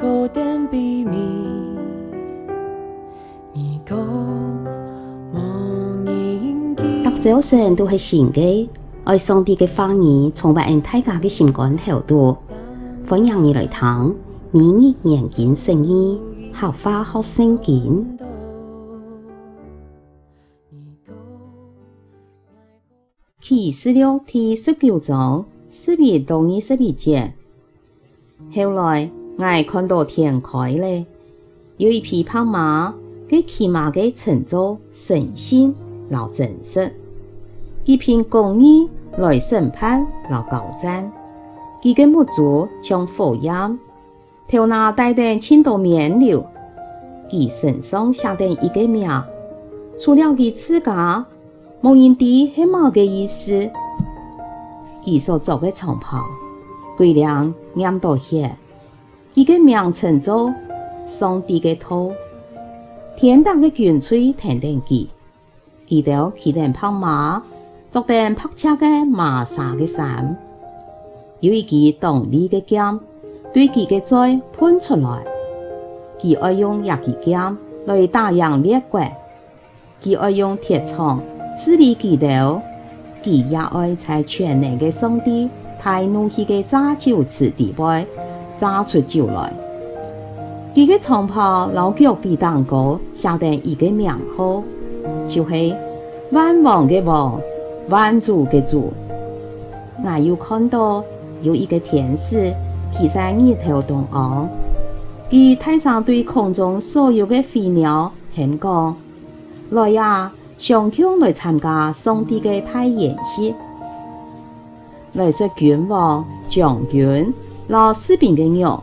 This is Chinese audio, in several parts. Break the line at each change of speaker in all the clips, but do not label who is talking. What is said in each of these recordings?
读早晨都是新的，爱上帝的话语，充满大家的心肝头度。欢迎你来听，每日研经圣经，学话学圣经。启示录第十九章十一到二十一节。后来，我看到天开嘞，有一匹白马，佢骑马嘅称作诚信，老正直。佢凭公义来审判，老交战。佢嘅目珠像火焰，头那戴的青多冕旒。佢身上写的一个名，除了佢自家，无人知系么个意思。佢所着嘅长袍，鬼亮染到血。佢嘅名称作上帝嘅头，天大嘅军吹听听佢，佢就骑着白马，坐在白色嘅麻纱嘅衫，有一支锋利嘅剑，对佢嘅嘴喷出来，佢爱用一支剑来打赢列国，佢爱用铁枪治理佢头，佢也爱在全能嘅上帝大怒气嘅炸酒池底背。扎出酒来，佢个长袍老脚比蛋糕，写得一个名号，就是万王的王，万主的主。我又看到有一个天使骑在日头东昂，佢台上对空中所有的飞鸟喊讲：来呀，上天来参加上帝的大筵席，来是君王将军。老士兵的肉，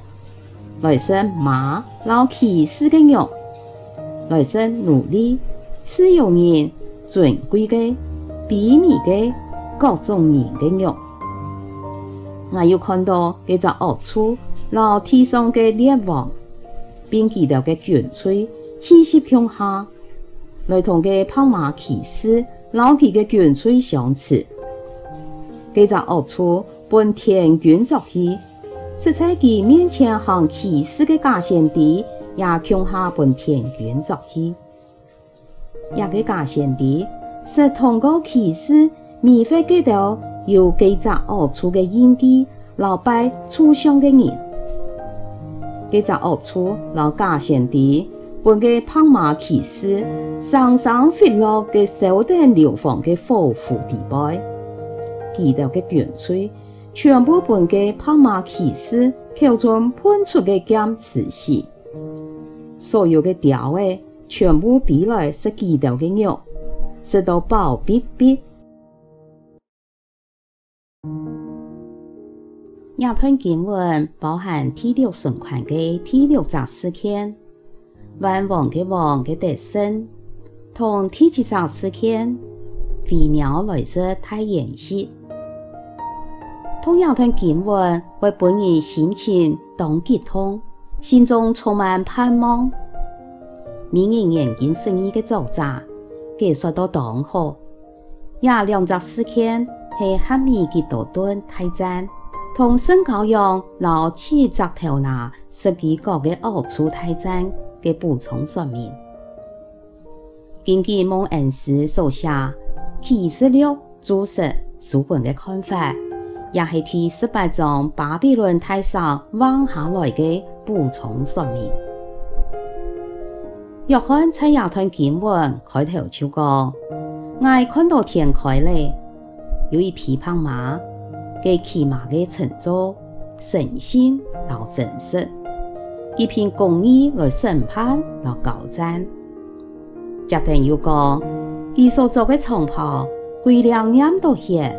来生马；老骑士的肉，来生奴隶、自由人、尊贵的、卑微的各种人的肉。我又看到一只恶处，老天上的列王，并记得的军吹，气息强下，来同个白马骑士老骑的军吹相似。这只恶处本天军作戏。是在其面前行奇事的假先知，也恐下本天军作戏。一个假先知是通过奇事，迷惑几条有几只恶处的印记，老拜处上的人。几只恶处老假先知，本个胖马骑士，上上飞落嘅手段流放的火湖地带，记得嘅军吹。全部本给白马骑士口中喷出的剑刺死，所有的雕诶，全部比来是基督的肉，食到饱必必。亚吞经文包含第六顺环的第六章事件，万王的王的得胜，同第七章事件，飞鸟来自大筵席。同样段经文为本人心情当激动，心中充满盼望。明日研经圣经的作者，解说得当好。也两则事件系哈米吉多顿大战，同圣羔羊老七只头拿十几个的恶处大战嘅补充说明。根据蒙恩斯所写启示录注释书本的看法。也是第十八章巴比伦大山望下来的补充说明。约翰在亚段经文开头就讲：我看到天开了，有一匹白马，给骑马的称作诚信老正直，佢凭公义来审判老交战。接着又讲，佢所做的长袍鬼亮染到血。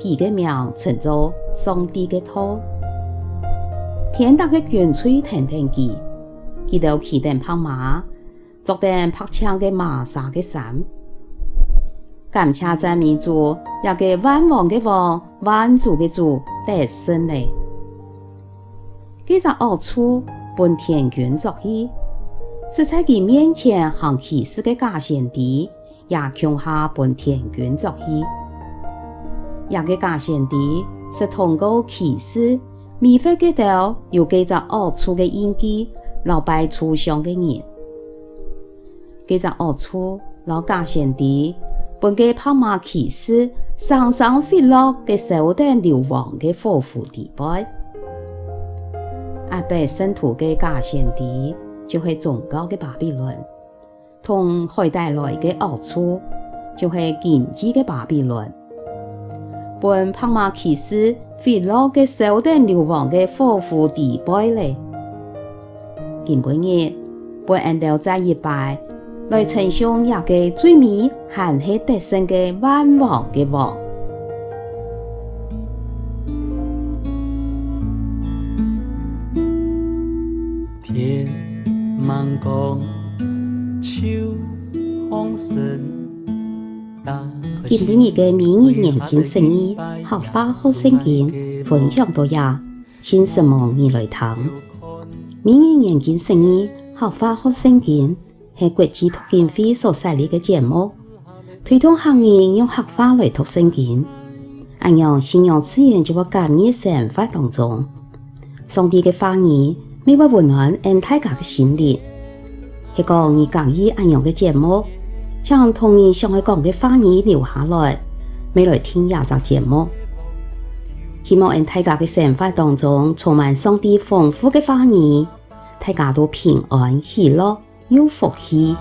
佢个名称作上帝的头，天大的军吹听听佢，佢就骑着白马，坐在白枪的马杀的衫，感谢赞美主，也给万王的王，万主的主得胜了。佢在恶处本天军作戏，是在佢面前行起事的假先知，也恐吓本天军作戏。也个假先知是通过奇事米花街头有几只恶处的印记，老拜初相的人，几只恶处老假贤弟，本个跑马骑士，上上飞落嘅手段流亡嘅祸福地败，阿伯圣徒嘅假贤弟，就系宗教嘅巴比伦，同海带来嘅恶处，就系经济嘅巴比伦。本跑马骑士飞落嘅手段流亡嘅祸福地败咧，今晡日本人都在一拜来称颂一个最美含系得胜嘅万王嘅王。
天茫光，秋风深，
今晡日嘅明日研经释义，客话学圣经，分享到呀，请什么你来听？明日研经释义，客话学圣经。系国际读经会所设立嘅节目，推动行业用客话来读圣经，按样信仰自然就会感染生活当中。上帝嘅话语，每晚温暖俺大家嘅心灵。系讲你讲以按样嘅节目，将同意上海港嘅花儿留下来，未来听下集节目。希望因大家嘅生活当中充满上帝丰富嘅花儿，大家都平安、喜乐、有福气。